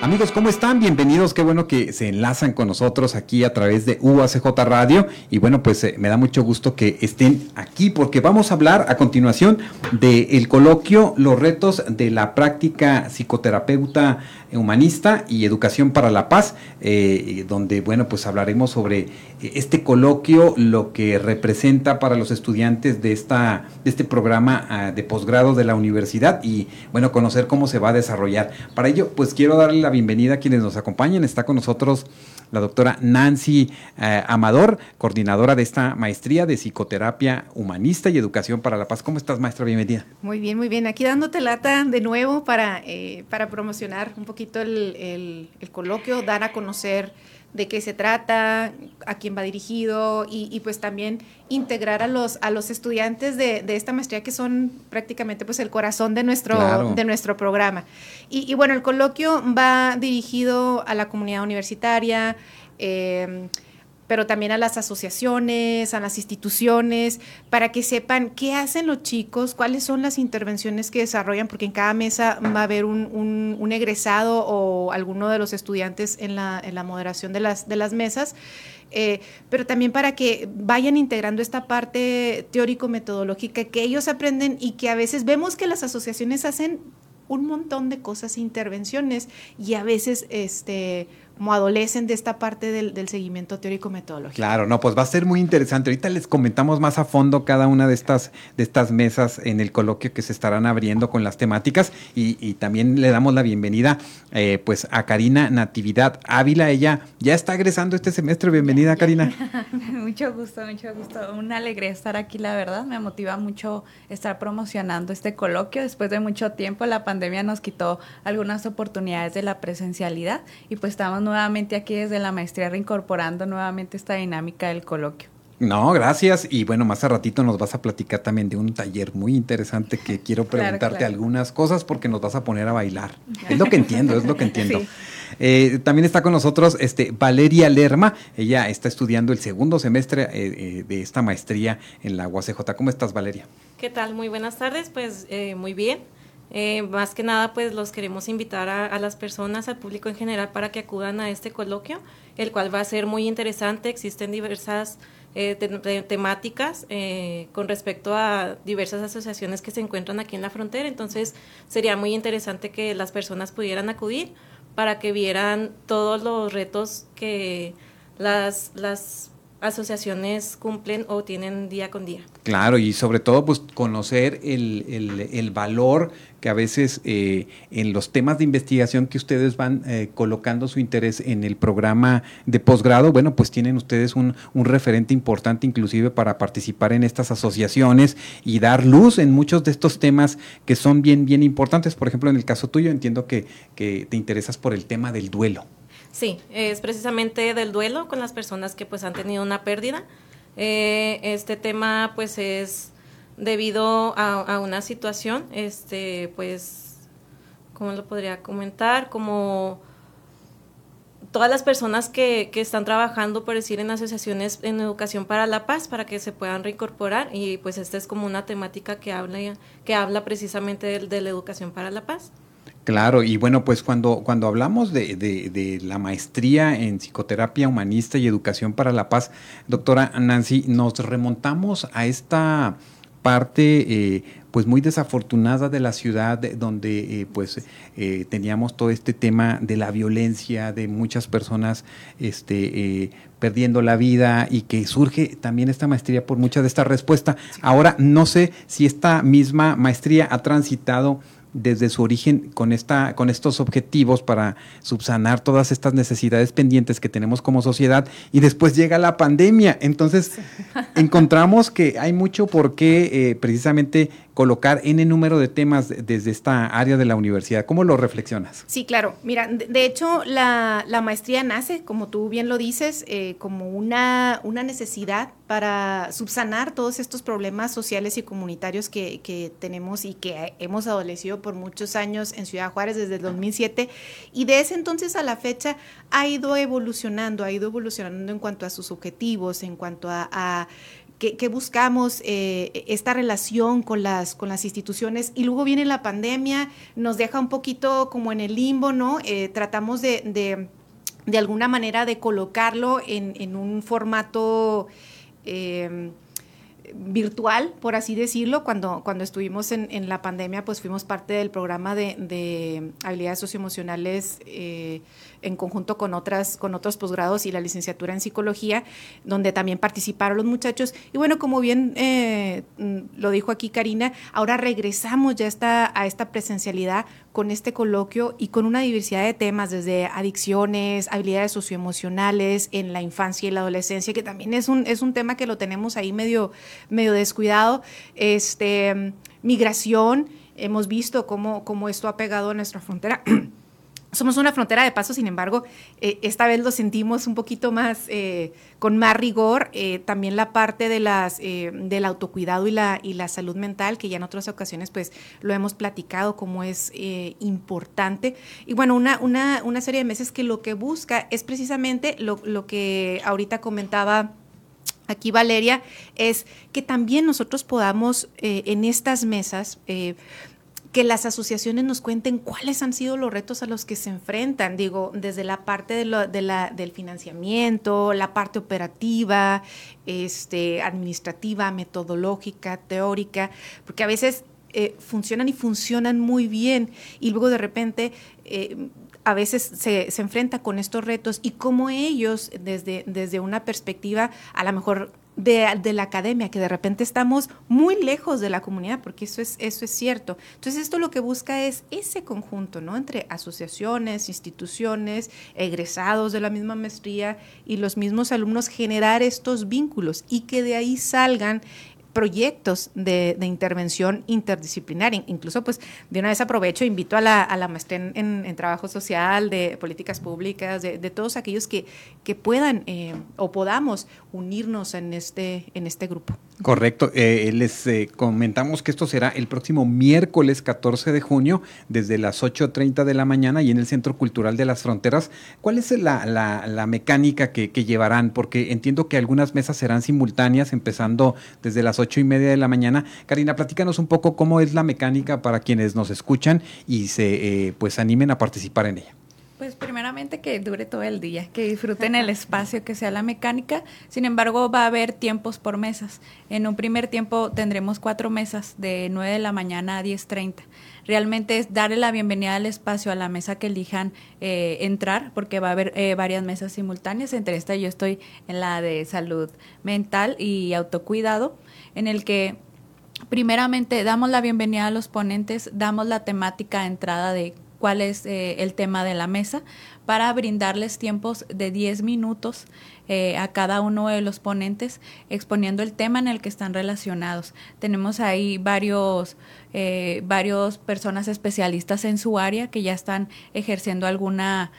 Amigos, ¿cómo están? Bienvenidos. Qué bueno que se enlazan con nosotros aquí a través de UACJ Radio. Y bueno, pues eh, me da mucho gusto que estén aquí porque vamos a hablar a continuación del coloquio Los retos de la práctica psicoterapeuta humanista y educación para la paz, eh, donde, bueno, pues hablaremos sobre este coloquio, lo que representa para los estudiantes de, esta, de este programa ah, de posgrado de la universidad y, bueno, conocer cómo se va a desarrollar. Para ello, pues quiero darle la bienvenida a quienes nos acompañan. Está con nosotros la doctora Nancy eh, Amador, coordinadora de esta maestría de psicoterapia humanista y educación para la paz. ¿Cómo estás, maestra? Bienvenida. Muy bien, muy bien. Aquí dándote lata de nuevo para, eh, para promocionar un poquito el, el coloquio, dar a conocer de qué se trata, a quién va dirigido y, pues también integrar a los, a los estudiantes de, esta maestría que son prácticamente pues el corazón de nuestro, de nuestro programa. Y, bueno, el coloquio va dirigido a la comunidad universitaria, eh, pero también a las asociaciones, a las instituciones, para que sepan qué hacen los chicos, cuáles son las intervenciones que desarrollan, porque en cada mesa va a haber un, egresado o alguno de los estudiantes en la, moderación de las, de las mesas. Eh, pero también para que vayan integrando esta parte teórico-metodológica que ellos aprenden y que a veces vemos que las asociaciones hacen un montón de cosas, intervenciones y a veces este como adolecen de esta parte del, seguimiento teórico metodológico. Claro, no, pues va a ser muy interesante. Ahorita les comentamos más a fondo cada una de estas, de estas mesas en el coloquio que se estarán abriendo con las temáticas y, también le damos la bienvenida eh, pues a Karina Natividad Ávila. Ella ya está egresando este semestre. Bienvenida, Karina. mucho gusto, mucho gusto. Una alegría estar aquí, la verdad. Me motiva mucho estar promocionando este coloquio. Después de mucho tiempo, la pandemia nos quitó algunas oportunidades de la presencialidad y pues estamos nuevamente aquí desde la maestría reincorporando nuevamente esta dinámica del coloquio. No, gracias. Y bueno, más a ratito nos vas a platicar también de un taller muy interesante que quiero preguntarte algunas cosas porque nos vas a poner a bailar. Es lo que entiendo, es lo que entiendo. Eh, también está con nosotros este, Valeria Lerma. Ella está estudiando el segundo semestre eh, eh, de esta maestría en la UACJ. ¿Cómo estás, Valeria? ¿Qué tal? Muy buenas tardes. Pues muy bien. Eh, más que nada, pues los queremos invitar a, las personas, al público en general, para que acudan a este coloquio, el cual va a ser muy interesante. Existen diversas eh, temáticas eh, con respecto a diversas asociaciones que se encuentran aquí en la frontera. Entonces, sería muy interesante que las personas pudieran acudir para que vieran todos los retos que las, las asociaciones cumplen o tienen día con día. Claro, y sobre todo pues conocer el, el, valor que a veces eh, en los temas de investigación que ustedes van eh, colocando su interés en el programa de posgrado, bueno, pues tienen ustedes un, un, referente importante inclusive para participar en estas asociaciones y dar luz en muchos de estos temas que son bien, bien importantes. Por ejemplo, en el caso tuyo entiendo que, que te interesas por el tema del duelo. Sí, es precisamente del duelo con las personas que pues han tenido una pérdida. Eh, este tema pues es debido a, una situación, este pues, ¿cómo lo podría comentar? Como todas las personas que, que, están trabajando, por decir, en asociaciones en educación para la paz, para que se puedan reincorporar. Y pues esta es como una temática que habla, que habla precisamente de la educación para la paz. Claro, y bueno, pues cuando, cuando hablamos de, de, la maestría en psicoterapia humanista y educación para la paz, doctora Nancy, nos remontamos a esta parte eh, pues muy desafortunada de la ciudad donde eh, pues eh, teníamos todo este tema de la violencia de muchas personas este perdiendo la vida y que surge también esta maestría por mucha de esta respuesta. Ahora no sé si esta misma maestría ha transitado desde su origen con, esta, con estos objetivos para subsanar todas estas necesidades pendientes que tenemos como sociedad y después llega la pandemia. Entonces encontramos que hay mucho por qué eh, precisamente colocar el número de temas desde esta área de la universidad. ¿Cómo lo reflexionas? Sí, claro. Mira, de, hecho, la, maestría nace, como tú bien lo dices, eh, como una, una necesidad para subsanar todos estos problemas sociales y comunitarios que, que, tenemos y que hemos adolecido por muchos años en Ciudad Juárez desde el 2007. Y de ese entonces a la fecha ha ido evolucionando, ha ido evolucionando en cuanto a sus objetivos, en cuanto a que, buscamos eh, esta relación con las, con las instituciones y luego viene la pandemia, nos deja un poquito como en el limbo, ¿no? Eh, tratamos de, de, de, alguna manera de colocarlo en, en un formato... Eh, virtual, por así decirlo. Cuando, cuando estuvimos en, en, la pandemia, pues fuimos parte del programa de, de habilidades socioemocionales eh, en conjunto con, otras, con otros posgrados y la licenciatura en psicología, donde también participaron los muchachos. Y bueno, como bien eh, lo dijo aquí Karina, ahora regresamos ya a esta presencialidad con este coloquio y con una diversidad de temas, desde adicciones, habilidades socioemocionales en la infancia y la adolescencia, que también es un, es un tema que lo tenemos ahí medio, medio descuidado, este, migración, hemos visto cómo, cómo esto ha pegado a nuestra frontera. Somos una frontera de paso, sin embargo, eh, esta vez lo sentimos un poquito más, eh, con más rigor, eh, también la parte de las, del autocuidado y la, y la salud mental, que ya en otras ocasiones pues lo hemos platicado como es importante. Y bueno, una, una, una, serie de meses que lo que busca es precisamente lo, lo que ahorita comentaba aquí Valeria, es que también nosotros podamos en estas mesas que las asociaciones nos cuenten cuáles han sido los retos a los que se enfrentan, digo, desde la parte de, la, del financiamiento, la parte operativa, este, administrativa, metodológica, teórica, porque a veces eh, funcionan y funcionan muy bien y luego de repente... Eh, a veces se, se, enfrenta con estos retos y cómo ellos, desde, desde una perspectiva a lo mejor de, la academia, que de repente estamos muy lejos de la comunidad, porque eso es, eso es cierto. Entonces, esto lo que busca es ese conjunto, ¿no? Entre asociaciones, instituciones, egresados de la misma maestría y los mismos alumnos, generar estos vínculos y que de ahí salgan proyectos de, intervención interdisciplinaria. Incluso, pues, de una vez aprovecho, invito a la, a la maestría en, trabajo social, de políticas públicas, de, todos aquellos que, que puedan eh, o podamos unirnos en este, en este grupo. Correcto. Eh, les eh, comentamos que esto será el próximo miércoles 14 de junio, desde las 8.30 de la mañana y en el Centro Cultural de las Fronteras. ¿Cuál es la, la, mecánica que, que, llevarán? Porque entiendo que algunas mesas serán simultáneas, empezando desde las 8 y media de la mañana. Karina, platícanos un poco cómo es la mecánica para quienes nos escuchan y se eh, pues animen a participar en ella. Pues primeramente que dure todo el día, que disfruten el espacio, que sea la mecánica. Sin embargo, va a haber tiempos por mesas. En un primer tiempo tendremos cuatro mesas de 9 de la mañana a 10.30. Realmente es darle la bienvenida al espacio a la mesa que elijan eh, entrar, porque va a haber eh, varias mesas simultáneas. Entre esta yo estoy en la de salud mental y autocuidado, en el que primeramente damos la bienvenida a los ponentes, damos la temática de entrada de cuál es eh, el tema de la mesa, para brindarles tiempos de 10 minutos eh, a cada uno de los ponentes exponiendo el tema en el que están relacionados. Tenemos ahí varios, eh, varios personas especialistas en su área que ya están ejerciendo alguna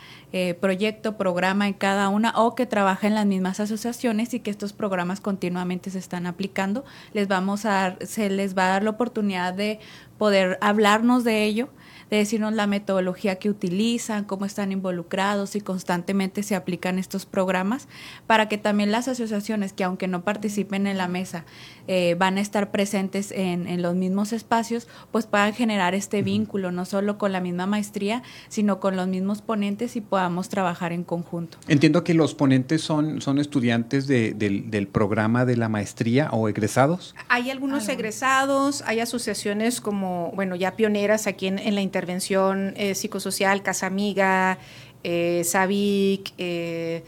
proyecto, programa en cada una o que trabaja en las mismas asociaciones y que estos programas continuamente se están aplicando. Les vamos a, se les va a dar la oportunidad de poder hablarnos de ello de decirnos la metodología que utilizan, cómo están involucrados y constantemente se aplican estos programas para que también las asociaciones que aunque no participen en la mesa eh, van a estar presentes en, en, los mismos espacios, pues puedan generar este vínculo, no solo con la misma maestría, sino con los mismos ponentes y podamos trabajar en conjunto. Entiendo que los ponentes son, son estudiantes de, del, del, programa de la maestría o egresados. Hay algunos egresados, hay asociaciones como, bueno, ya pioneras aquí en, en la intervención eh, psicosocial, Casa Amiga, eh, SAVIC, eh,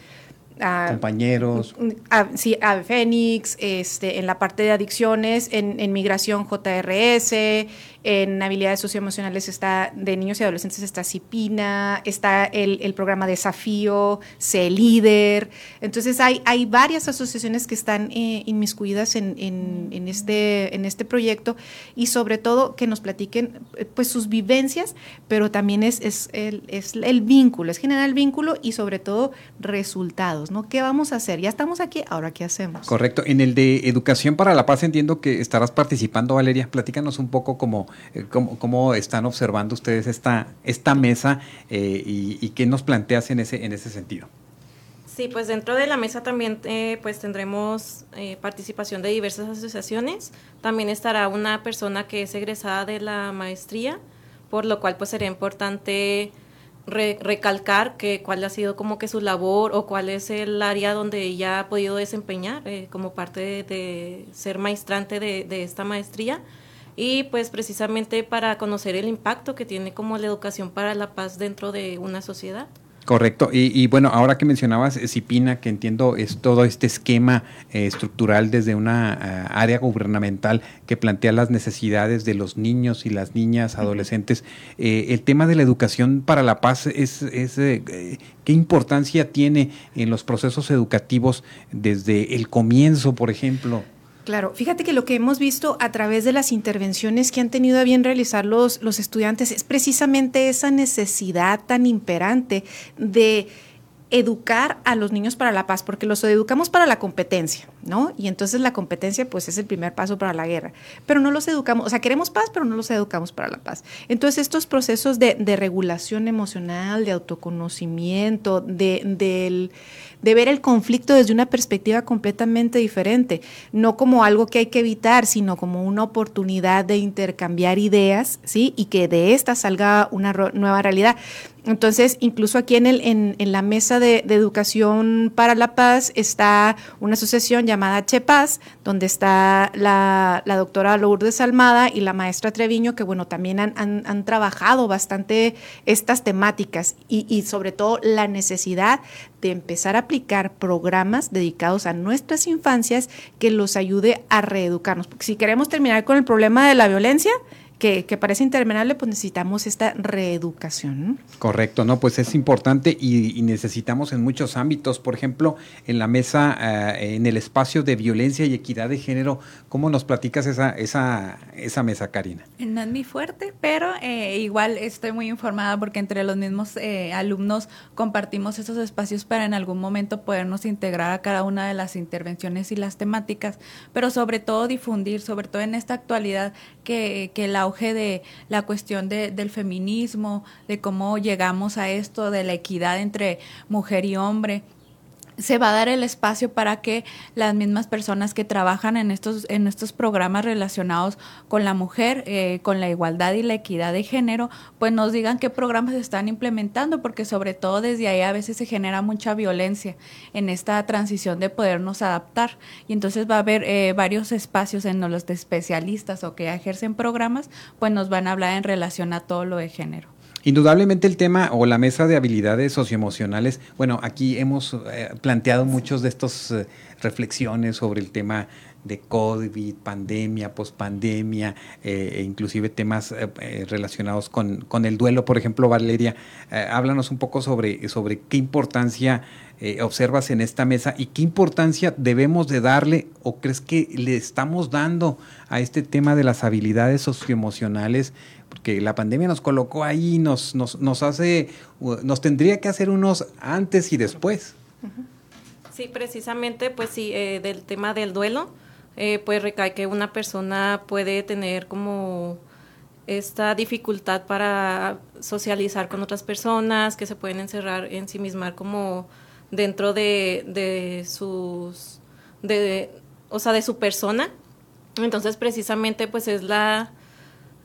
compañeros. A, sí, a Fénix, este, en la parte de adicciones, en, en migración JRS, en habilidades socioemocionales está de niños y adolescentes está CIPINA, está el, programa Desafío, C Líder. Entonces hay, hay varias asociaciones que están eh, inmiscuidas en, en, este, en este proyecto y sobre todo que nos platiquen eh, pues sus vivencias, pero también es, es, el, es el vínculo, es generar el vínculo y sobre todo resultados, ¿no? ¿Qué vamos a hacer? Ya estamos aquí, ahora qué hacemos. Correcto. En el de Educación para la Paz entiendo que estarás participando, Valeria. Platícanos un poco como eh, ¿Cómo, están observando ustedes esta, esta mesa eh, y, qué nos planteas en ese, en ese sentido? Sí, pues dentro de la mesa también eh, pues tendremos eh, participación de diversas asociaciones. También estará una persona que es egresada de la maestría, por lo cual pues sería importante recalcar que cuál ha sido como que su labor o cuál es el área donde ella ha podido desempeñar eh, como parte de, ser maestrante de, de esta maestría y pues precisamente para conocer el impacto que tiene como la educación para la paz dentro de una sociedad. Correcto. Y, bueno, ahora que mencionabas Cipina, que entiendo es todo este esquema eh, estructural desde una eh, área gubernamental que plantea las necesidades de los niños y las niñas, adolescentes, eh, el tema de la educación para la paz es, es qué importancia tiene en los procesos educativos desde el comienzo, por ejemplo. Claro, fíjate que lo que hemos visto a través de las intervenciones que han tenido a bien realizar los, los estudiantes es precisamente esa necesidad tan imperante de educar a los niños para la paz, porque los educamos para la competencia, ¿no? Y entonces la competencia pues es el primer paso para la guerra, pero no los educamos, o sea, queremos paz, pero no los educamos para la paz. Entonces estos procesos de, regulación emocional, de autoconocimiento, de, de ver el conflicto desde una perspectiva completamente diferente, no como algo que hay que evitar, sino como una oportunidad de intercambiar ideas, ¿sí? Y que de esta salga una nueva realidad. Entonces, incluso aquí en, el, en, en la mesa de, educación para la paz está una asociación llamada Chepaz, donde está la, doctora Lourdes Almada y la maestra Treviño, que bueno, también han, han, trabajado bastante estas temáticas y, y sobre todo la necesidad de empezar a aplicar programas dedicados a nuestras infancias que los ayude a reeducarnos. Porque si queremos terminar con el problema de la violencia, que, parece interminable, pues necesitamos esta reeducación. Correcto, no, pues es importante y, necesitamos en muchos ámbitos, por ejemplo, en la mesa, eh, en el espacio de violencia y equidad de género, ¿cómo nos platicas esa, esa, esa mesa, Karina? No es mi fuerte, pero eh, igual estoy muy informada porque entre los mismos eh, alumnos compartimos esos espacios para en algún momento podernos integrar a cada una de las intervenciones y las temáticas, pero sobre todo difundir, sobre todo en esta actualidad que, que la de la cuestión de, del feminismo, de cómo llegamos a esto, de la equidad entre mujer y hombre, se va a dar el espacio para que las mismas personas que trabajan en estos, en estos programas relacionados con la mujer, eh, con la igualdad y la equidad de género, pues nos digan qué programas están implementando, porque sobre todo desde ahí a veces se genera mucha violencia en esta transición de podernos adaptar. Y entonces va a haber eh, varios espacios en los de especialistas o que ejercen programas, pues nos van a hablar en relación a todo lo de género. Indudablemente el tema o la mesa de habilidades socioemocionales, bueno, aquí hemos eh, planteado muchos de estos eh, reflexiones sobre el tema de COVID, pandemia, pospandemia, eh, e inclusive temas relacionados con, con, el duelo. Por ejemplo, Valeria, háblanos un poco sobre, sobre qué importancia observas en esta mesa y qué importancia debemos de darle o crees que le estamos dando a este tema de las habilidades socioemocionales porque la pandemia nos colocó ahí, nos, nos, nos hace, nos tendría que hacer unos antes y después. Sí, precisamente, pues sí, eh, del tema del duelo, eh, pues recae que una persona puede tener como esta dificultad para socializar con otras personas, que se pueden encerrar en sí como dentro de, de sus, de, o sea, de su persona. Entonces, precisamente, pues es la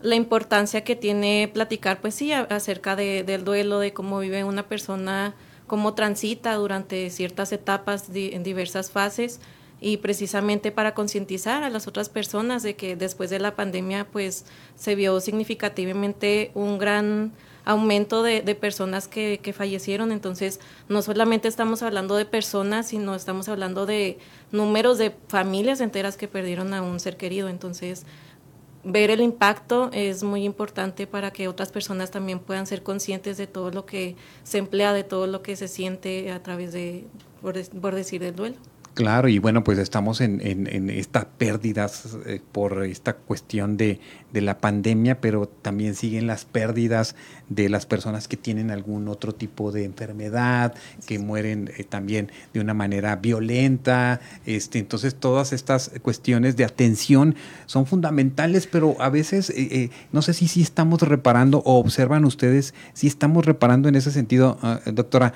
la importancia que tiene platicar, pues sí, acerca de, del duelo, de cómo vive una persona, cómo transita durante ciertas etapas en diversas fases y precisamente para concientizar a las otras personas de que después de la pandemia pues se vio significativamente un gran aumento de, personas que, que, fallecieron. Entonces, no solamente estamos hablando de personas, sino estamos hablando de números de familias enteras que perdieron a un ser querido. Entonces, ver el impacto es muy importante para que otras personas también puedan ser conscientes de todo lo que se emplea, de todo lo que se siente a través de, por, decir, del duelo. Claro, y bueno, pues estamos en, en, estas pérdidas eh, por esta cuestión de, de, la pandemia, pero también siguen las pérdidas de las personas que tienen algún otro tipo de enfermedad, que mueren eh, también de una manera violenta. Este, entonces, todas estas cuestiones de atención son fundamentales, pero a veces, eh, no sé si sí estamos reparando o observan ustedes si estamos reparando en ese sentido, ah, doctora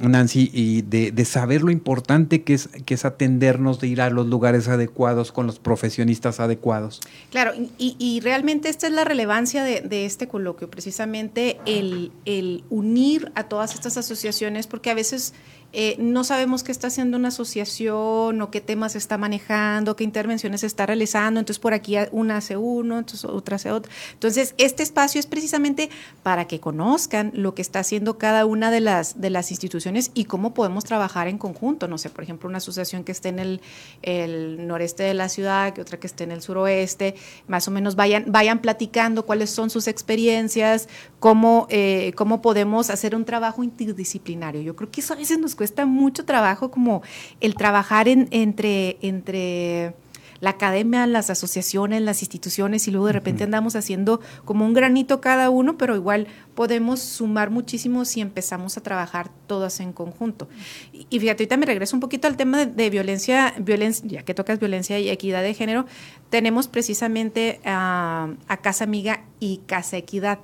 Nancy, y de, de saber lo importante que que es atendernos, de ir a los lugares adecuados con los profesionistas adecuados. Claro, y, realmente esta es la relevancia de, este coloquio, precisamente el, el unir a todas estas asociaciones, porque a veces eh, no sabemos qué está haciendo una asociación o qué temas está manejando, qué intervenciones está realizando, entonces por aquí una hace uno, entonces otra hace otro. Entonces, este espacio es precisamente para que conozcan lo que está haciendo cada una de las, de las instituciones y cómo podemos trabajar en conjunto. No sé, por ejemplo, una asociación que esté en el, noreste de la ciudad, que otra que esté en el suroeste, más o menos vayan, vayan platicando cuáles son sus experiencias, cómo, eh, cómo podemos hacer un trabajo interdisciplinario. Yo creo que eso a veces nos cuesta cuesta mucho trabajo como el trabajar en, entre, entre la academia, las asociaciones, las instituciones y luego de repente andamos haciendo como un granito cada uno, pero igual podemos sumar muchísimo si empezamos a trabajar todas en conjunto. Y, fíjate, ahorita me regreso un poquito al tema de, violencia, violencia, ya que tocas violencia y equidad de género, tenemos precisamente a Casa Amiga y Casa Equidad.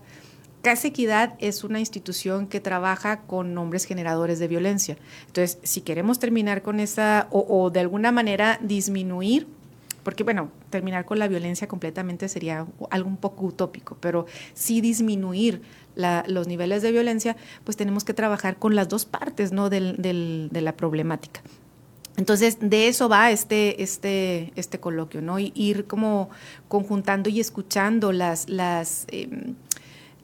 Casa Equidad es una institución que trabaja con nombres generadores de violencia. Entonces, si queremos terminar con esa, o, de alguna manera disminuir, porque bueno, terminar con la violencia completamente sería algo un poco utópico, pero sí disminuir los niveles de violencia, pues tenemos que trabajar con las dos partes ¿no? del, de la problemática. Entonces, de eso va este, este, este coloquio, ¿no? ir como conjuntando y escuchando las, las em,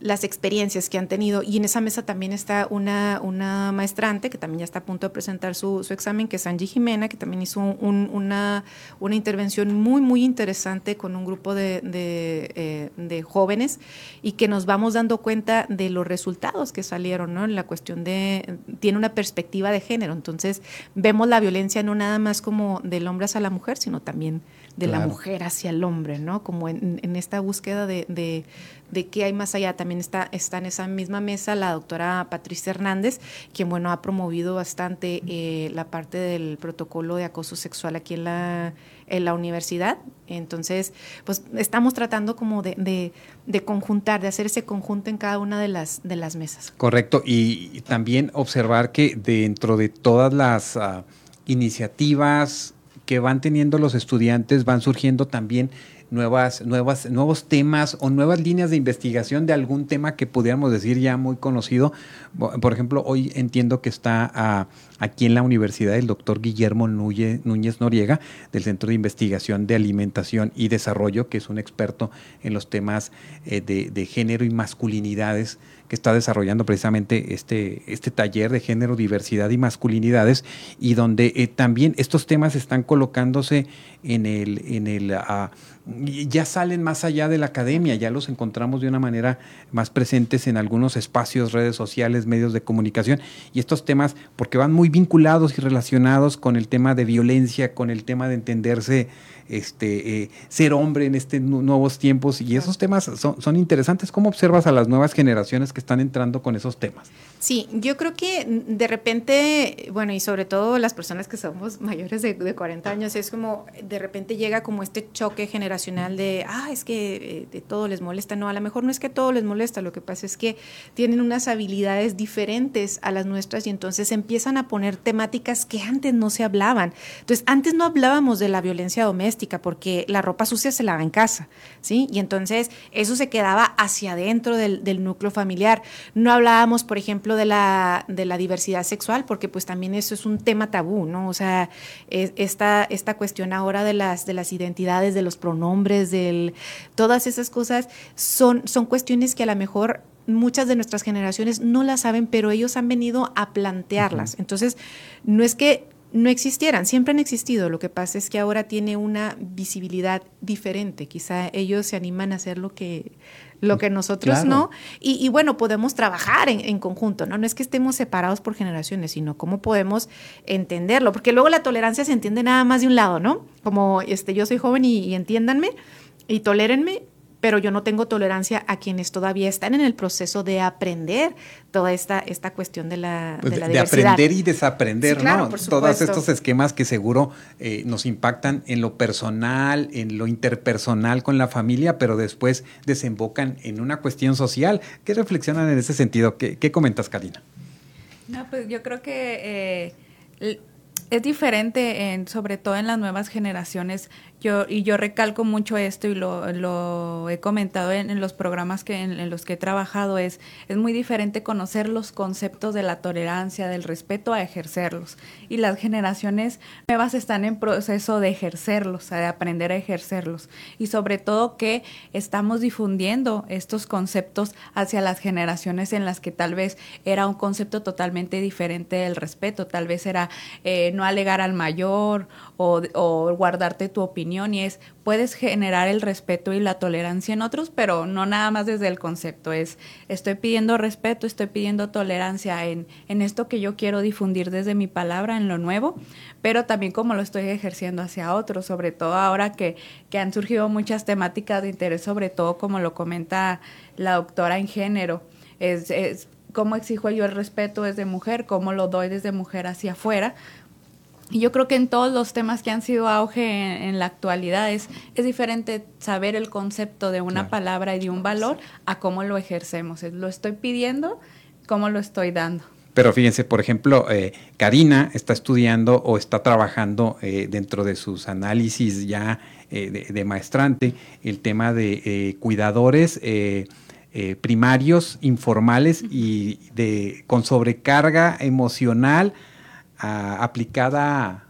las experiencias que han tenido. Y en esa mesa también está una, una maestrante que también ya está a punto de presentar su, examen, que es Angie Jimena, que también hizo una, una intervención muy, muy interesante con un grupo de, eh, de, jóvenes y que nos vamos dando cuenta de los resultados que salieron, ¿no? En la cuestión de, tiene una perspectiva de género. Entonces, vemos la violencia no nada más como del hombre hacia la mujer, sino también de la mujer hacia el hombre, ¿no? Como en, en esta búsqueda de, de, de, qué hay más allá. También está, está en esa misma mesa la doctora Patricia Hernández, quien, bueno, ha promovido bastante eh, la parte del protocolo de acoso sexual aquí en la, en la universidad. Entonces, pues estamos tratando como de, de, conjuntar, de hacer ese conjunto en cada una de las, de las mesas. Correcto. Y, también observar que dentro de todas las uh, iniciativas que van teniendo los estudiantes, van surgiendo también nuevas, nuevas, nuevos temas o nuevas líneas de investigación de algún tema que pudiéramos decir ya muy conocido. Por ejemplo, hoy entiendo que está ah, aquí en la universidad el doctor Guillermo Núñez Noriega, del Centro de Investigación de Alimentación y Desarrollo, que es un experto en los temas eh, de género y masculinidades que está desarrollando precisamente este, este taller de género, diversidad y masculinidades, y donde eh, también estos temas están colocándose en el, en el ah, ya salen más allá de la academia, ya los encontramos de una manera más presentes en algunos espacios, redes sociales, medios de comunicación, y estos temas, porque van muy vinculados y relacionados con el tema de violencia, con el tema de entenderse este, eh, ser hombre en estos nuevos tiempos y esos temas son, son interesantes. ¿Cómo observas a las nuevas generaciones están entrando con esos temas? Sí, yo creo que de repente, bueno, y sobre todo las personas que somos mayores de, de 40 años, es como de repente llega como este choque generacional de, ah, es que eh, de todo les molesta. No, a lo mejor no es que todo les molesta, lo que pasa es que tienen unas habilidades diferentes a las nuestras y entonces empiezan a poner temáticas que antes no se hablaban. Entonces, antes no hablábamos de la violencia doméstica porque la ropa sucia se lava en casa, ¿sí? Y entonces eso se quedaba hacia adentro del, del núcleo familiar. No hablábamos, por ejemplo, de la, de la diversidad sexual, porque pues también eso es un tema tabú, ¿no? O sea, esta, esta cuestión ahora de las, de las identidades, de los pronombres, del, todas esas cosas son, son cuestiones que a lo mejor muchas de nuestras generaciones no las saben, pero ellos han venido a plantearlas. Entonces, no es que no existieran, siempre han existido, lo que pasa es que ahora tiene una visibilidad diferente, quizá ellos se animan a hacer lo que, lo que nosotros no, y, bueno, podemos trabajar en, en, conjunto, ¿no? No es que estemos separados por generaciones, sino cómo podemos entenderlo, porque luego la tolerancia se entiende nada más de un lado, ¿no? Como este, yo soy joven y, y entiéndanme y tolérenme, pero yo no tengo tolerancia a quienes todavía están en el proceso de aprender toda esta, esta cuestión de la, pues de, la de aprender y desaprender, ¿no? Todos estos esquemas que seguro eh, nos impactan en lo personal, en lo interpersonal con la familia, pero después desembocan en una cuestión social. ¿Qué reflexionan en ese sentido? ¿Qué, qué comentas, Karina? No, pues yo creo que eh, es diferente, en, sobre todo en las nuevas generaciones, yo, y yo recalco mucho esto y lo, lo he comentado en, los programas que, en, los que he trabajado, es, es muy diferente conocer los conceptos de la tolerancia, del respeto a ejercerlos. Y las generaciones nuevas están en proceso de ejercerlos, de aprender a ejercerlos. Y sobre todo que estamos difundiendo estos conceptos hacia las generaciones en las que tal vez era un concepto totalmente diferente del respeto, tal vez era eh, no alegar al mayor o, guardarte tu opinión y es, puedes generar el respeto y la tolerancia en otros, pero no nada más desde el concepto, es, estoy pidiendo respeto, estoy pidiendo tolerancia en, en esto que yo quiero difundir desde mi palabra, en lo nuevo, pero también como lo estoy ejerciendo hacia otros, sobre todo ahora que, que han surgido muchas temáticas de interés, sobre todo como lo comenta la doctora en género, es, es cómo exijo yo el respeto desde mujer, cómo lo doy desde mujer hacia afuera, y yo creo que en todos los temas que han sido auge en, la actualidad es, es, diferente saber el concepto de una palabra y de un valor a cómo lo ejercemos. lo estoy pidiendo, cómo lo estoy dando. Pero fíjense, por ejemplo, eh, Karina está estudiando o está trabajando eh, dentro de sus análisis ya eh, de, maestrante el tema de cuidadores primarios, informales y de con sobrecarga emocional aplicada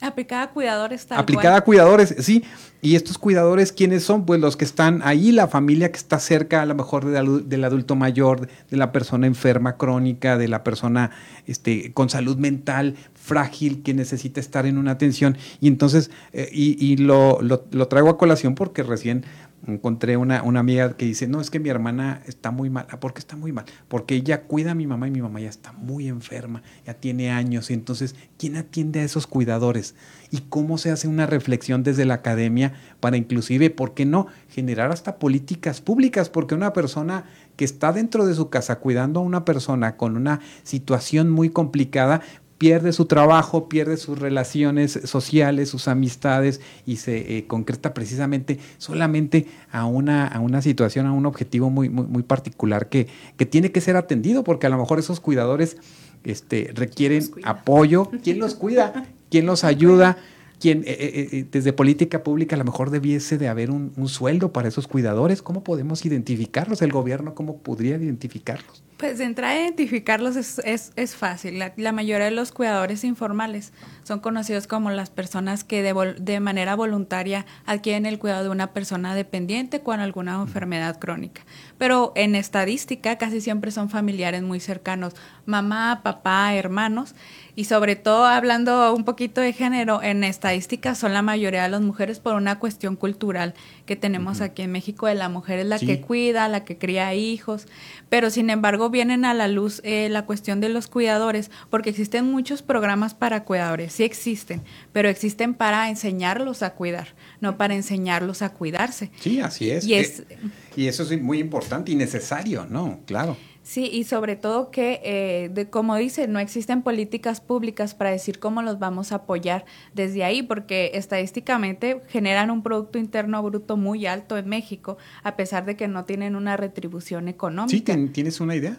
Aplicada a cuidadores Aplicada a cuidadores, sí. Y estos cuidadores, ¿quiénes son? Pues los que están ahí, la familia que está cerca a lo mejor del adulto mayor, de la persona enferma crónica, de la persona este, con salud mental frágil que necesita estar en una atención. Y entonces, eh, y, lo, lo, lo, traigo a colación porque recién encontré una, una, amiga que dice, no, es que mi hermana está muy mal. ¿Por qué está muy mal? Porque ella cuida a mi mamá y mi mamá ya está muy enferma, ya tiene años. Y entonces, ¿quién atiende a esos cuidadores? ¿Y cómo se hace una reflexión desde la academia para inclusive, ¿por qué no? Generar hasta políticas públicas, porque una persona que está dentro de su casa cuidando a una persona con una situación muy complicada, pierde su trabajo, pierde sus relaciones sociales, sus amistades y se eh, concreta precisamente solamente a una, a una situación, a un objetivo muy, muy, muy particular que, que, tiene que ser atendido porque a lo mejor esos cuidadores este, requieren apoyo. ¿Quién los cuida? ¿Quién los ayuda? quien eh, eh, eh, desde política pública a lo mejor debiese de haber un, sueldo para esos cuidadores. ¿Cómo podemos identificarlos? ¿El gobierno cómo podría identificarlos? Pues entrar a identificarlos es, es, es fácil. La, la, mayoría de los cuidadores informales son conocidos como las personas que de, de, manera voluntaria adquieren el cuidado de una persona dependiente con alguna enfermedad crónica. Pero en estadística casi siempre son familiares muy cercanos, mamá, papá, hermanos y sobre todo hablando un poquito de género, en estadísticas son la mayoría de las mujeres por una cuestión cultural que tenemos aquí en México, de la mujer es la que cuida, la que cría hijos, pero sin embargo vienen a la luz eh, la cuestión de los cuidadores, porque existen muchos programas para cuidadores, sí existen, pero existen para enseñarlos a cuidar, no para enseñarlos a cuidarse. Sí, así es. Y, es, eh, y eso es muy importante y necesario, ¿no? Claro. Sí, y sobre todo que, eh, de, como dice, no existen políticas públicas para decir cómo los vamos a apoyar desde ahí, porque estadísticamente generan un Producto Interno Bruto muy alto en México, a pesar de que no tienen una retribución económica. Sí, ¿tienes una idea?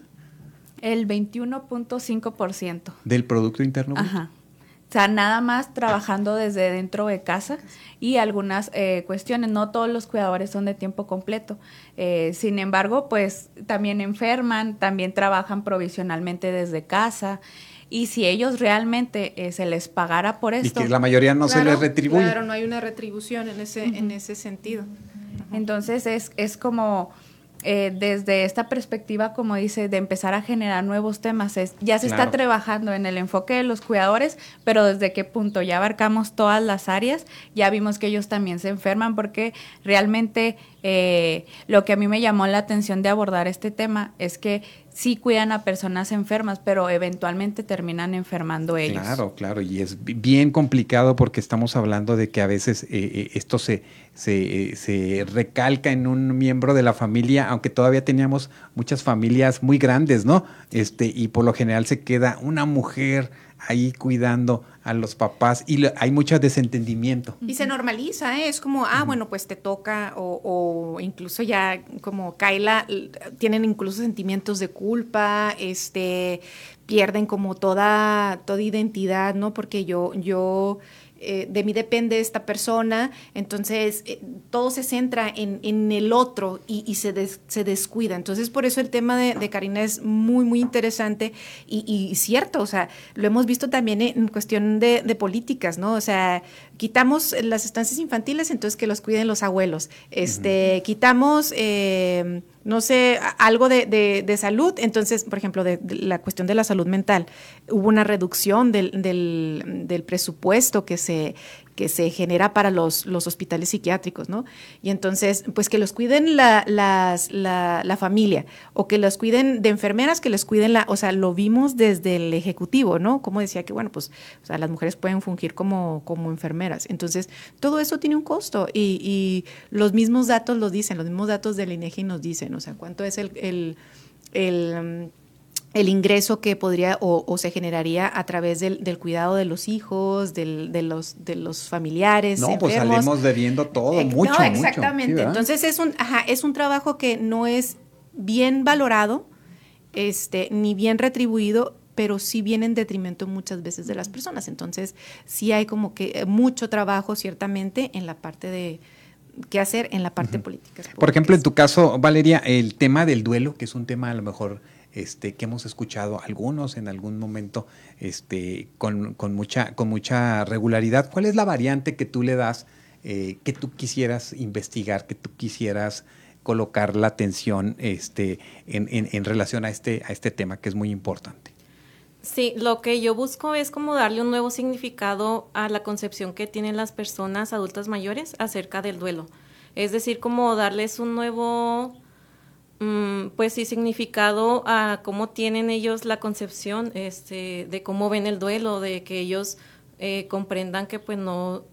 El 21.5%. ¿Del Producto Interno Bruto? Ajá. O sea, nada más trabajando desde dentro de casa y algunas eh, cuestiones. No todos los cuidadores son de tiempo completo. Eh, sin embargo, pues también enferman, también trabajan provisionalmente desde casa. Y si ellos realmente eh, se les pagara por esto. Y que la mayoría no se les retribuye. Claro, no hay una retribución en ese, en ese sentido. Entonces es, es como eh, desde esta perspectiva, como dice, de empezar a generar nuevos temas. Es, ya se está trabajando en el enfoque de los cuidadores, pero desde qué punto ya abarcamos todas las áreas, ya vimos que ellos también se enferman porque realmente eh, lo que a mí me llamó la atención de abordar este tema es que sí cuidan a personas enfermas, pero eventualmente terminan enfermando ellos. Claro, claro, y es bien complicado porque estamos hablando de que a veces eh, eh, esto se, se, se, recalca en un miembro de la familia, aunque todavía teníamos muchas familias muy grandes, ¿no? Este, y por lo general se queda una mujer ahí cuidando a los papás y hay mucho desentendimiento. Y se normaliza, ¿eh? es como, ah, bueno, pues te toca o, incluso ya como Kaila, tienen incluso sentimientos de culpa, este, pierden como toda, toda identidad, ¿no? Porque yo, yo eh, de mí depende esta persona, entonces eh, todo se centra en, el otro y, se, se, descuida. Entonces por eso el tema de, Karina es muy, muy interesante y, cierto, o sea, lo hemos visto también en cuestión de, de políticas, ¿no? O sea, quitamos las estancias infantiles, entonces que los cuiden los abuelos. Este, quitamos, eh, no sé, algo de, salud, entonces, por ejemplo, de, la cuestión de la salud mental, hubo una reducción del, del presupuesto que se, que se genera para los, los hospitales psiquiátricos, ¿no? Y entonces, pues que los cuiden la, las, la, la, familia o que los cuiden de enfermeras, que les cuiden la, o sea, lo vimos desde el Ejecutivo, ¿no? Como decía que, bueno, pues, o sea, las mujeres pueden fungir como, como enfermeras. Entonces, todo eso tiene un costo y, y los mismos datos lo dicen, los mismos datos del INEGI nos dicen, o sea, cuánto es el, el, el el ingreso que podría o, se generaría a través del, cuidado de los hijos, del, de, los, de los familiares. No, pues salimos debiendo todo, mucho. No, exactamente. Entonces es un, ajá, es un trabajo que no es bien valorado, este, ni bien retribuido, pero sí viene en detrimento muchas veces de las personas. Entonces, sí hay como que mucho trabajo, ciertamente, en la parte de, qué hacer en la parte política. Por ejemplo, en tu caso, Valeria, el tema del duelo, que es un tema a lo mejor este, que hemos escuchado algunos en algún momento este, con, mucha, regularidad. ¿Cuál es la variante que tú le das, eh, que tú quisieras investigar, que tú quisieras colocar la atención este, en, relación a este, a este tema que es muy importante? Sí, lo que yo busco es como darle un nuevo significado a la concepción que tienen las personas adultas mayores acerca del duelo. Es decir, como darles un nuevo pues sí, significado a cómo tienen ellos la concepción este, de cómo ven el duelo, de que ellos eh, comprendan que pues no,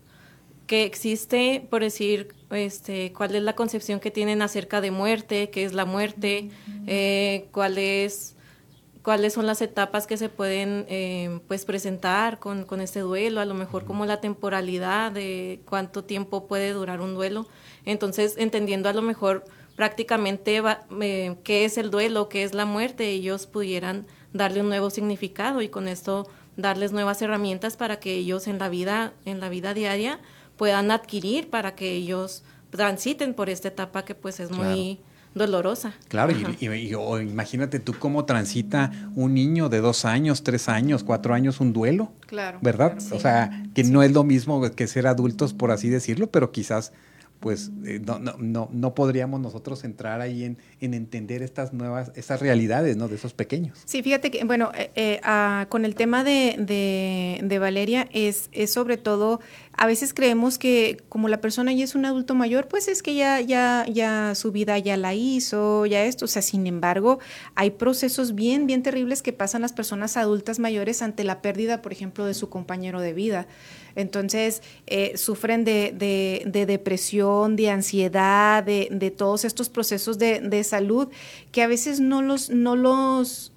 que existe, por decir, este, cuál es la concepción que tienen acerca de muerte, qué es la muerte, eh, cuáles son las etapas que se pueden eh, pues presentar con, con este duelo, a lo mejor como la temporalidad de cuánto tiempo puede durar un duelo. Entonces, entendiendo a lo mejor prácticamente eh, qué es el duelo, qué es la muerte, ellos pudieran darle un nuevo significado y con esto darles nuevas herramientas para que ellos en la vida, en la vida diaria puedan adquirir para que ellos transiten por esta etapa que pues es muy dolorosa. Claro, y, imagínate tú cómo transita un niño de dos años, tres años, cuatro años un duelo. Claro. ¿Verdad? O sea, que no es lo mismo que ser adultos, por así decirlo, pero quizás pues eh, no, no, no, podríamos nosotros entrar ahí en, entender estas nuevas, estas realidades, ¿no? De esos pequeños. Sí, fíjate que, bueno, eh, eh, ah, con el tema de, de, Valeria es, es, sobre todo, a veces creemos que como la persona ya es un adulto mayor, pues es que ya, ya, ya su vida ya la hizo, ya esto, o sea, sin embargo, hay procesos bien, bien terribles que pasan las personas adultas mayores ante la pérdida, por ejemplo, de su compañero de vida. Entonces, eh, sufren de, depresión, de ansiedad, de, todos estos procesos de, salud que a veces no los, no los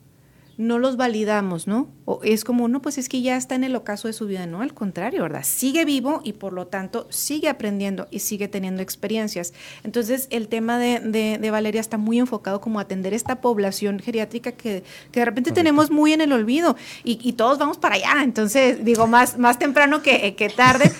no los validamos, ¿no? O es como, no, pues es que ya está en el ocaso de su vida, no, al contrario, ¿verdad? Sigue vivo y por lo tanto sigue aprendiendo y sigue teniendo experiencias. Entonces, el tema de, de, Valeria está muy enfocado como a atender esta población geriátrica que, que de repente tenemos muy en el olvido y, y, todos vamos para allá, entonces, digo, más, más temprano que, que tarde.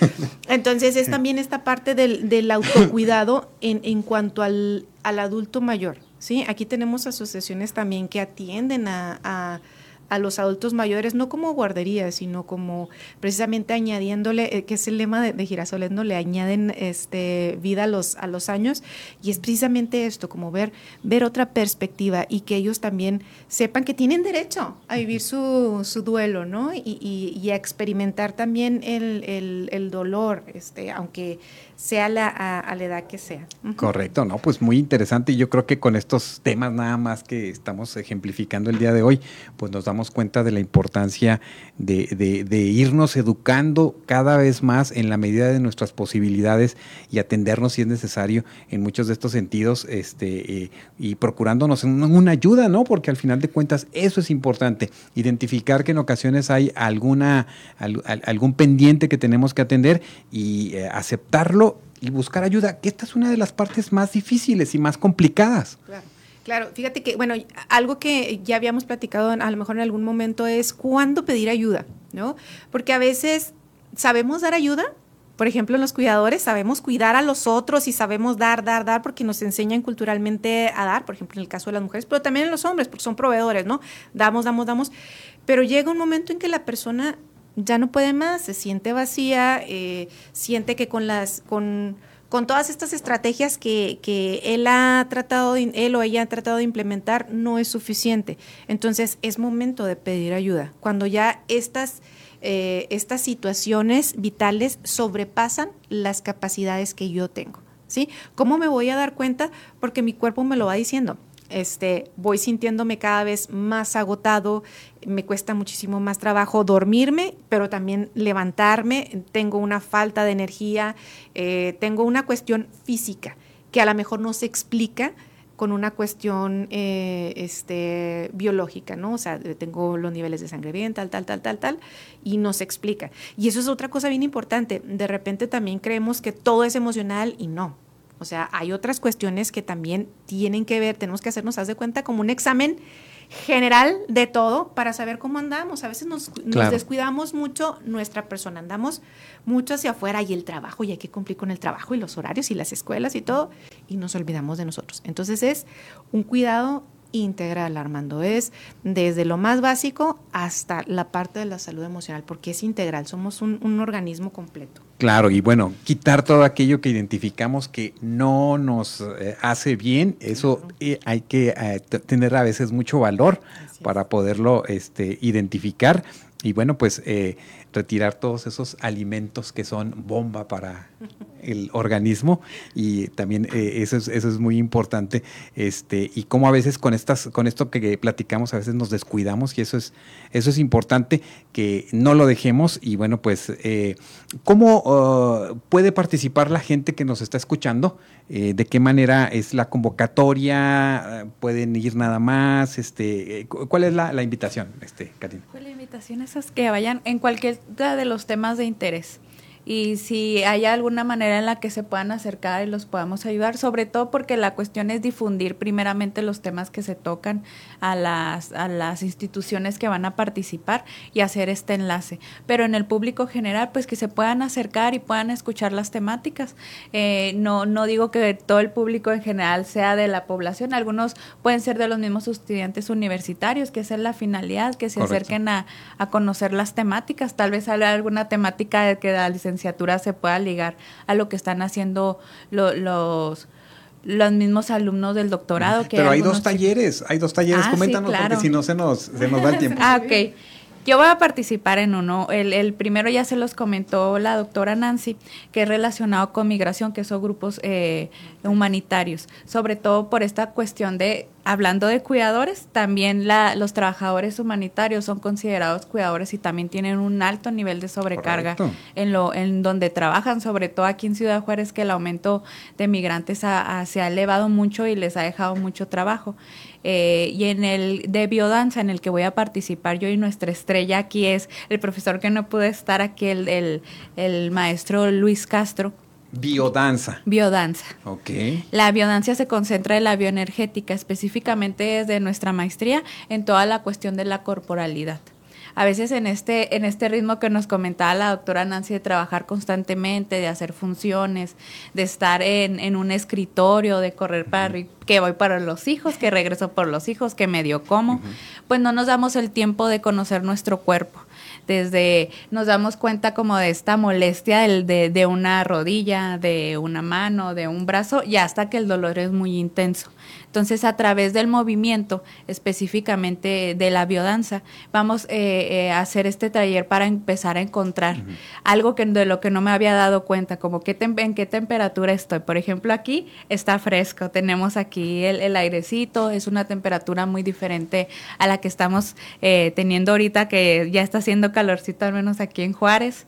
Entonces, es también esta parte del, del autocuidado en, en cuanto al, al adulto mayor. ¿Sí? Aquí tenemos asociaciones también que atienden a, a los adultos mayores, no como guardería, sino como precisamente añadiéndole, eh, que es el lema de, de Girasoles, ¿no? Le añaden este, vida a los, a los años, y es precisamente esto, como ver, ver otra perspectiva y que ellos también sepan que tienen derecho a vivir su, su duelo, ¿no? Y, y, a experimentar también el, el, el dolor, este, aunque sea la, a, la edad que sea. Correcto, no, pues muy interesante y yo creo que con estos temas nada más que estamos ejemplificando el día de hoy, pues nos damos cuenta de la importancia de, de, irnos educando cada vez más en la medida de nuestras posibilidades y atendernos si es necesario en muchos de estos sentidos este, eh, y procurándonos una ayuda, ¿no? Porque al final de cuentas eso es importante, identificar que en ocasiones hay alguna, algún pendiente que tenemos que atender y eh, aceptarlo y buscar ayuda, que esta es una de las partes más difíciles y más complicadas. Claro. Claro, fíjate que, bueno, algo que ya habíamos platicado a lo mejor en algún momento es cuándo pedir ayuda, ¿no? Porque a veces sabemos dar ayuda, por ejemplo, en los cuidadores sabemos cuidar a los otros y sabemos dar, dar, dar, porque nos enseñan culturalmente a dar, por ejemplo, en el caso de las mujeres, pero también en los hombres, porque son proveedores, ¿no? Damos, damos, damos. Pero llega un momento en que la persona ya no puede más, se siente vacía, eh, siente que con las, con, con todas estas estrategias que, que, él ha tratado, él o ella ha tratado de implementar, no es suficiente. Entonces es momento de pedir ayuda. Cuando ya estas, eh, estas situaciones vitales sobrepasan las capacidades que yo tengo. ¿Sí? ¿Cómo me voy a dar cuenta? Porque mi cuerpo me lo va diciendo este, voy sintiéndome cada vez más agotado, me cuesta muchísimo más trabajo dormirme, pero también levantarme, tengo una falta de energía, eh, tengo una cuestión física que a lo mejor no se explica con una cuestión eh, este, biológica, ¿no? O sea, tengo los niveles de sangre bien, tal, tal, tal, tal, tal, y no se explica. Y eso es otra cosa bien importante. De repente también creemos que todo es emocional y no o sea, hay otras cuestiones que también tienen que ver, tenemos que hacernos, haz de cuenta, como un examen general de todo para saber cómo andamos. A veces nos, descuidamos mucho nuestra persona, andamos mucho hacia afuera y el trabajo, y hay que cumplir con el trabajo y los horarios y las escuelas y todo, y nos olvidamos de nosotros. Entonces es un cuidado integral, Armando. Es desde lo más básico hasta la parte de la salud emocional, porque es integral, somos un, organismo completo. Claro, y bueno, quitar todo aquello que identificamos que no nos eh, hace bien, eso eh, hay que eh, tener a veces mucho valor para poderlo este, identificar. Y bueno, pues retirar todos esos alimentos que son bomba para el organismo y también eh, eso, es, eso es muy importante este y cómo a veces con estas con esto que platicamos a veces nos descuidamos y eso es eso es importante que no lo dejemos y bueno pues eh, cómo uh, puede participar la gente que nos está escuchando eh, de qué manera es la convocatoria pueden ir nada más este cuál es la, invitación este Katina pues la invitación es que vayan en cualquier de los temas de interés y si hay alguna manera en la que se puedan acercar y los podamos ayudar, sobre todo porque la cuestión es difundir primeramente los temas que se tocan a las, a las instituciones que van a participar y hacer este enlace. Pero en el público general, pues que se puedan acercar y puedan escuchar las temáticas. Eh, no, no digo que todo el público en general sea de la población, algunos pueden ser de los mismos estudiantes universitarios, que esa es la finalidad, que se acerquen a, a conocer las temáticas, tal vez haya alguna temática que la licenciatura se pueda ligar a lo que están haciendo los los mismos alumnos del doctorado. Que Pero hay dos talleres, hay dos talleres, ah, coméntanos porque si no se nos, se nos va el tiempo. ah, ok. Yo voy a participar en uno. El, el, primero ya se los comentó la doctora Nancy, que es relacionado con migración, que son grupos eh, humanitarios, sobre todo por esta cuestión de hablando de cuidadores, también la, los trabajadores humanitarios son considerados cuidadores y también tienen un alto nivel de sobrecarga en lo en donde trabajan, sobre todo aquí en Ciudad Juárez, que el aumento de migrantes se ha elevado mucho y les ha dejado mucho trabajo. Eh, y en el de biodanza, en el que voy a participar yo y nuestra estrella aquí es el profesor que no pude estar aquí, el, el maestro Luis Castro Biodanza. Biodanza. Ok. La biodanza se concentra en la bioenergética, específicamente desde nuestra maestría en toda la cuestión de la corporalidad. A veces en este, en este ritmo que nos comentaba la doctora Nancy de trabajar constantemente, de hacer funciones, de estar en, en un escritorio, de correr para que voy para los hijos, que regreso por los hijos, que medio como, pues no nos damos el tiempo de conocer nuestro cuerpo. Desde nos damos cuenta como de esta molestia de, de, una rodilla, de una mano, de un brazo, y hasta que el dolor es muy intenso. Entonces, a través del movimiento, específicamente de la biodanza, vamos eh, eh, a hacer este taller para empezar a encontrar algo que, de lo que no me había dado cuenta, como qué en qué temperatura estoy. Por ejemplo, aquí está fresco, tenemos aquí el, airecito, es una temperatura muy diferente a la que estamos eh, teniendo ahorita, que ya está haciendo calorcito, al menos aquí en Juárez.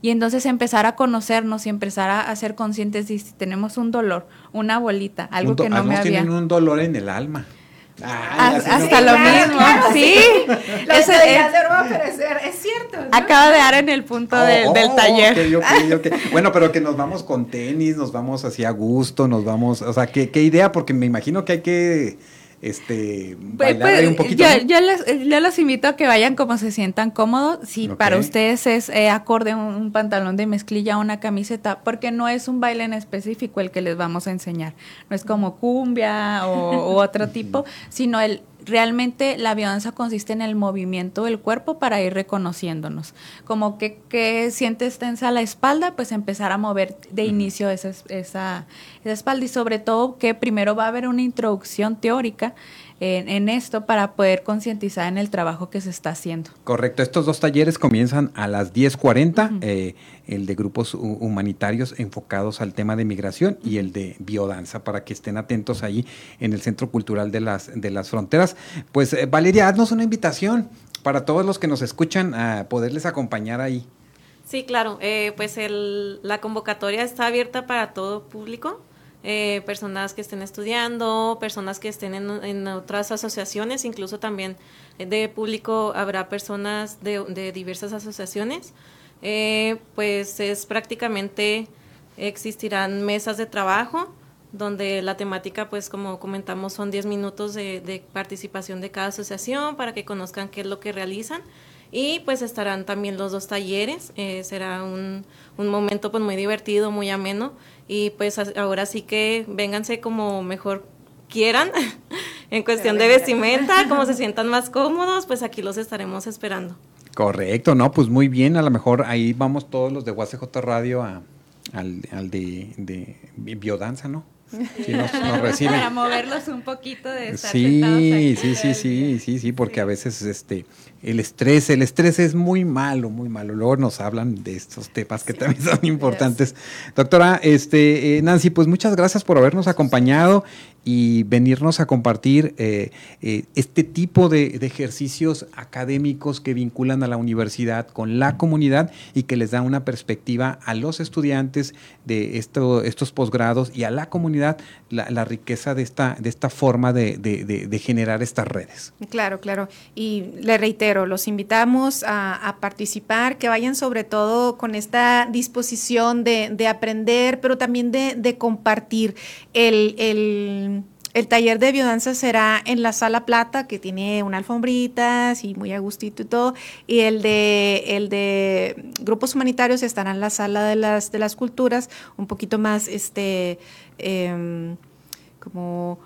Y entonces empezar a conocernos y empezar a, ser conscientes de si tenemos un dolor, una bolita, algo que no me había... tienen un dolor en el alma. hasta lo mismo, sí. La es, es cierto. Acaba de dar en el punto oh, del, taller. bueno, pero que nos vamos con tenis, nos vamos así a gusto, nos vamos, o sea, ¿qué, qué idea? Porque me imagino que hay que este pues, bailar un poquito. Yo, los invito a que vayan como se sientan cómodos. Si para ustedes es eh, acorde un, pantalón de mezclilla o una camiseta, porque no es un baile en específico el que les vamos a enseñar. No es como cumbia o, o otro tipo, sino el realmente la biodanza consiste en el movimiento del cuerpo para ir reconociéndonos. Como que, que sientes tensa la espalda, pues empezar a mover de inicio esa, esa, esa espalda y sobre todo que primero va a haber una introducción teórica en, esto para poder concientizar en el trabajo que se está haciendo. Correcto, estos dos talleres comienzan a las 10.40, eh, el de grupos humanitarios enfocados al tema de migración y el de biodanza, para que estén atentos ahí en el Centro Cultural de las, de las Fronteras. Pues eh, Valeria, haznos una invitación para todos los que nos escuchan a poderles acompañar ahí. Sí, claro, eh, pues el, la convocatoria está abierta para todo público. Eh, personas que estén estudiando, personas que estén en, otras asociaciones, incluso también de público habrá personas de, diversas asociaciones. Eh, pues es prácticamente existirán mesas de trabajo donde la temática, pues como comentamos, son 10 minutos de, participación de cada asociación para que conozcan qué es lo que realizan. Y pues estarán también los dos talleres, eh, será un, un momento pues muy divertido, muy ameno. Y pues ahora sí que vénganse como mejor quieran en cuestión de vestimenta, como se sientan más cómodos, pues aquí los estaremos esperando. Correcto, no, pues muy bien, a lo mejor ahí vamos todos los de UACJ Radio a, al, al de, de biodanza, ¿no? Sí, nos, Para moverlos un poquito de estar sí, sí, sí, sí, sí, sí, porque a veces este el estrés, el estrés es muy malo, muy malo. Luego nos hablan de estos temas que también son importantes. Doctora, este, eh, Nancy, pues muchas gracias por habernos acompañado y venirnos a compartir eh, eh, este tipo de, ejercicios académicos que vinculan a la universidad con la comunidad y que les dan una perspectiva a los estudiantes de esto, estos posgrados y a la comunidad la, riqueza de esta, de esta forma de, de, generar estas redes. Claro, claro. Y le reitero, los invitamos a, participar, que vayan sobre todo con esta disposición de, aprender, pero también de, compartir el, el el taller de biodanza será en la sala plata, que tiene una alfombrita, así muy a gustito y todo. Y el de, el de grupos humanitarios estará en la sala de las, de las culturas, un poquito más, este, em, como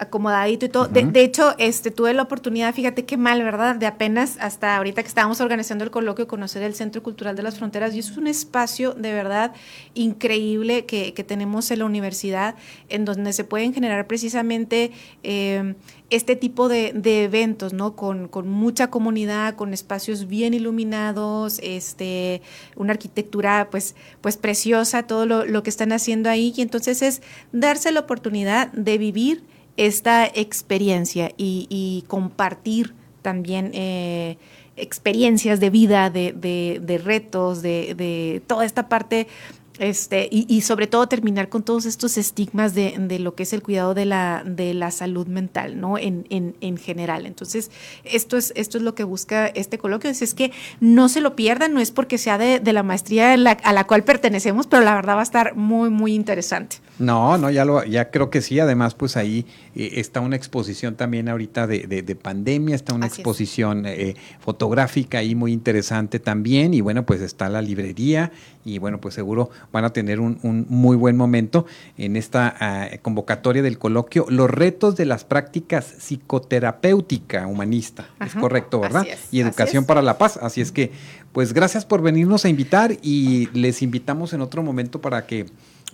acomodadito y todo. de, hecho, este, tuve la oportunidad, fíjate qué mal, ¿verdad? De apenas hasta ahorita que estábamos organizando el coloquio, conocer el Centro Cultural de las Fronteras. Y eso es un espacio de verdad increíble que, que tenemos en la universidad, en donde se pueden generar precisamente eh, este tipo de, de, eventos, ¿no? Con, con, mucha comunidad, con espacios bien iluminados, este, una arquitectura pues, pues preciosa, todo lo, lo que están haciendo ahí. Y entonces es darse la oportunidad de vivir esta experiencia y, compartir también eh, experiencias de vida, de, retos, de, toda esta parte Este, y, sobre todo terminar con todos estos estigmas de, lo que es el cuidado de la, de la salud mental, ¿no? En, en, general. Entonces, esto es, esto es lo que busca este coloquio. Es, que no se lo pierdan, no es porque sea de, la maestría a la cual pertenecemos, pero la verdad va a estar muy, muy interesante. No, no, ya lo, ya creo que sí. Además, pues ahí eh, está una exposición también ahorita de, de, pandemia, está una exposición eh, fotográfica ahí muy interesante también. Y bueno, pues está la librería y bueno, pues seguro van a tener un, muy buen momento en esta ah, convocatoria del coloquio. Los retos de las prácticas psicoterapéutica humanista, es correcto, ¿verdad? y educación para la paz. Así es que, pues gracias por venirnos a invitar y les invitamos en otro momento para que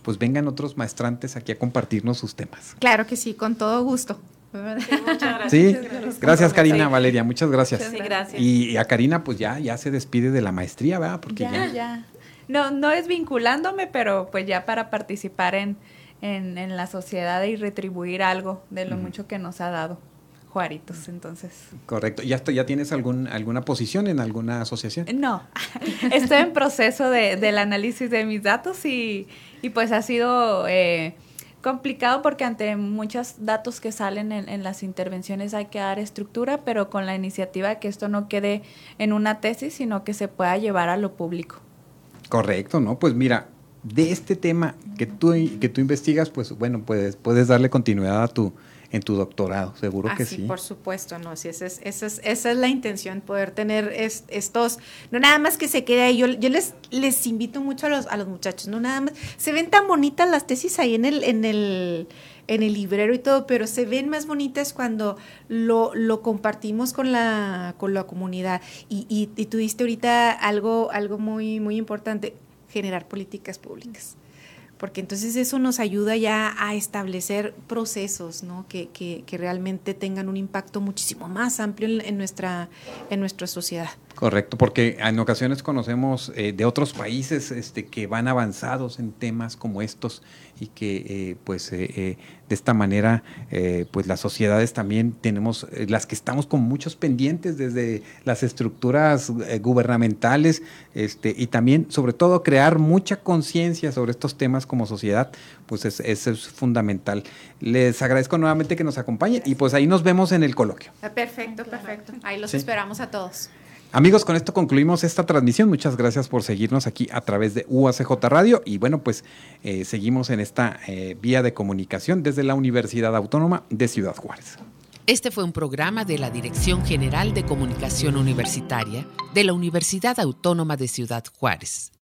pues vengan otros maestrantes aquí a compartirnos sus temas. Claro que sí, con todo gusto. Sí, muchas gracias. Sí, gracias Karina, Valeria, muchas gracias. Sí, gracias. Y a Karina pues ya, ya se despide de la maestría, ¿verdad? Porque ya, ya no, no es vinculándome, pero pues ya para participar en, en, la sociedad y retribuir algo de lo mucho que nos ha dado. Juaritos, entonces. Correcto. ¿Ya, ya tienes algún, alguna posición en alguna asociación? No, estoy en proceso de, del análisis de mis datos y, y pues ha sido eh, complicado porque ante muchos datos que salen en, en, las intervenciones hay que dar estructura, pero con la iniciativa de que esto no quede en una tesis, sino que se pueda llevar a lo público. Correcto, ¿no? Pues mira, de este tema que tú, que tú investigas, pues bueno, puedes, puedes darle continuidad a tu, en tu doctorado, seguro que sí. Por supuesto, no, sí, esa es, esa es, esa es la intención, poder tener estos, no nada más que se quede ahí, yo, yo les, les invito mucho a los, a los muchachos, no nada más, se ven tan bonitas las tesis ahí en el, en el, en el librero y todo, pero se ven más bonitas cuando lo, lo compartimos con la, con la comunidad. Y, y, y tú diste ahorita algo, algo muy, muy importante, generar políticas públicas porque entonces eso nos ayuda ya a establecer procesos ¿no? que, que, realmente tengan un impacto muchísimo más amplio en, nuestra, en nuestra sociedad. Correcto, porque en ocasiones conocemos eh, de otros países este, que van avanzados en temas como estos y que eh, pues eh, de esta manera pues las sociedades también tenemos las que estamos con muchos pendientes desde las estructuras gubernamentales este, y también sobre todo crear mucha conciencia sobre estos temas como sociedad pues eso es fundamental. Les agradezco nuevamente que nos acompañen y pues ahí nos vemos en el coloquio. Perfecto, perfecto. Ahí los esperamos a todos. Amigos, con esto concluimos esta transmisión. Muchas gracias por seguirnos aquí a través de UACJ Radio y bueno, pues eh, seguimos en esta eh, vía de comunicación desde la Universidad Autónoma de Ciudad Juárez. Este fue un programa de la Dirección General de Comunicación Universitaria de la Universidad Autónoma de Ciudad Juárez.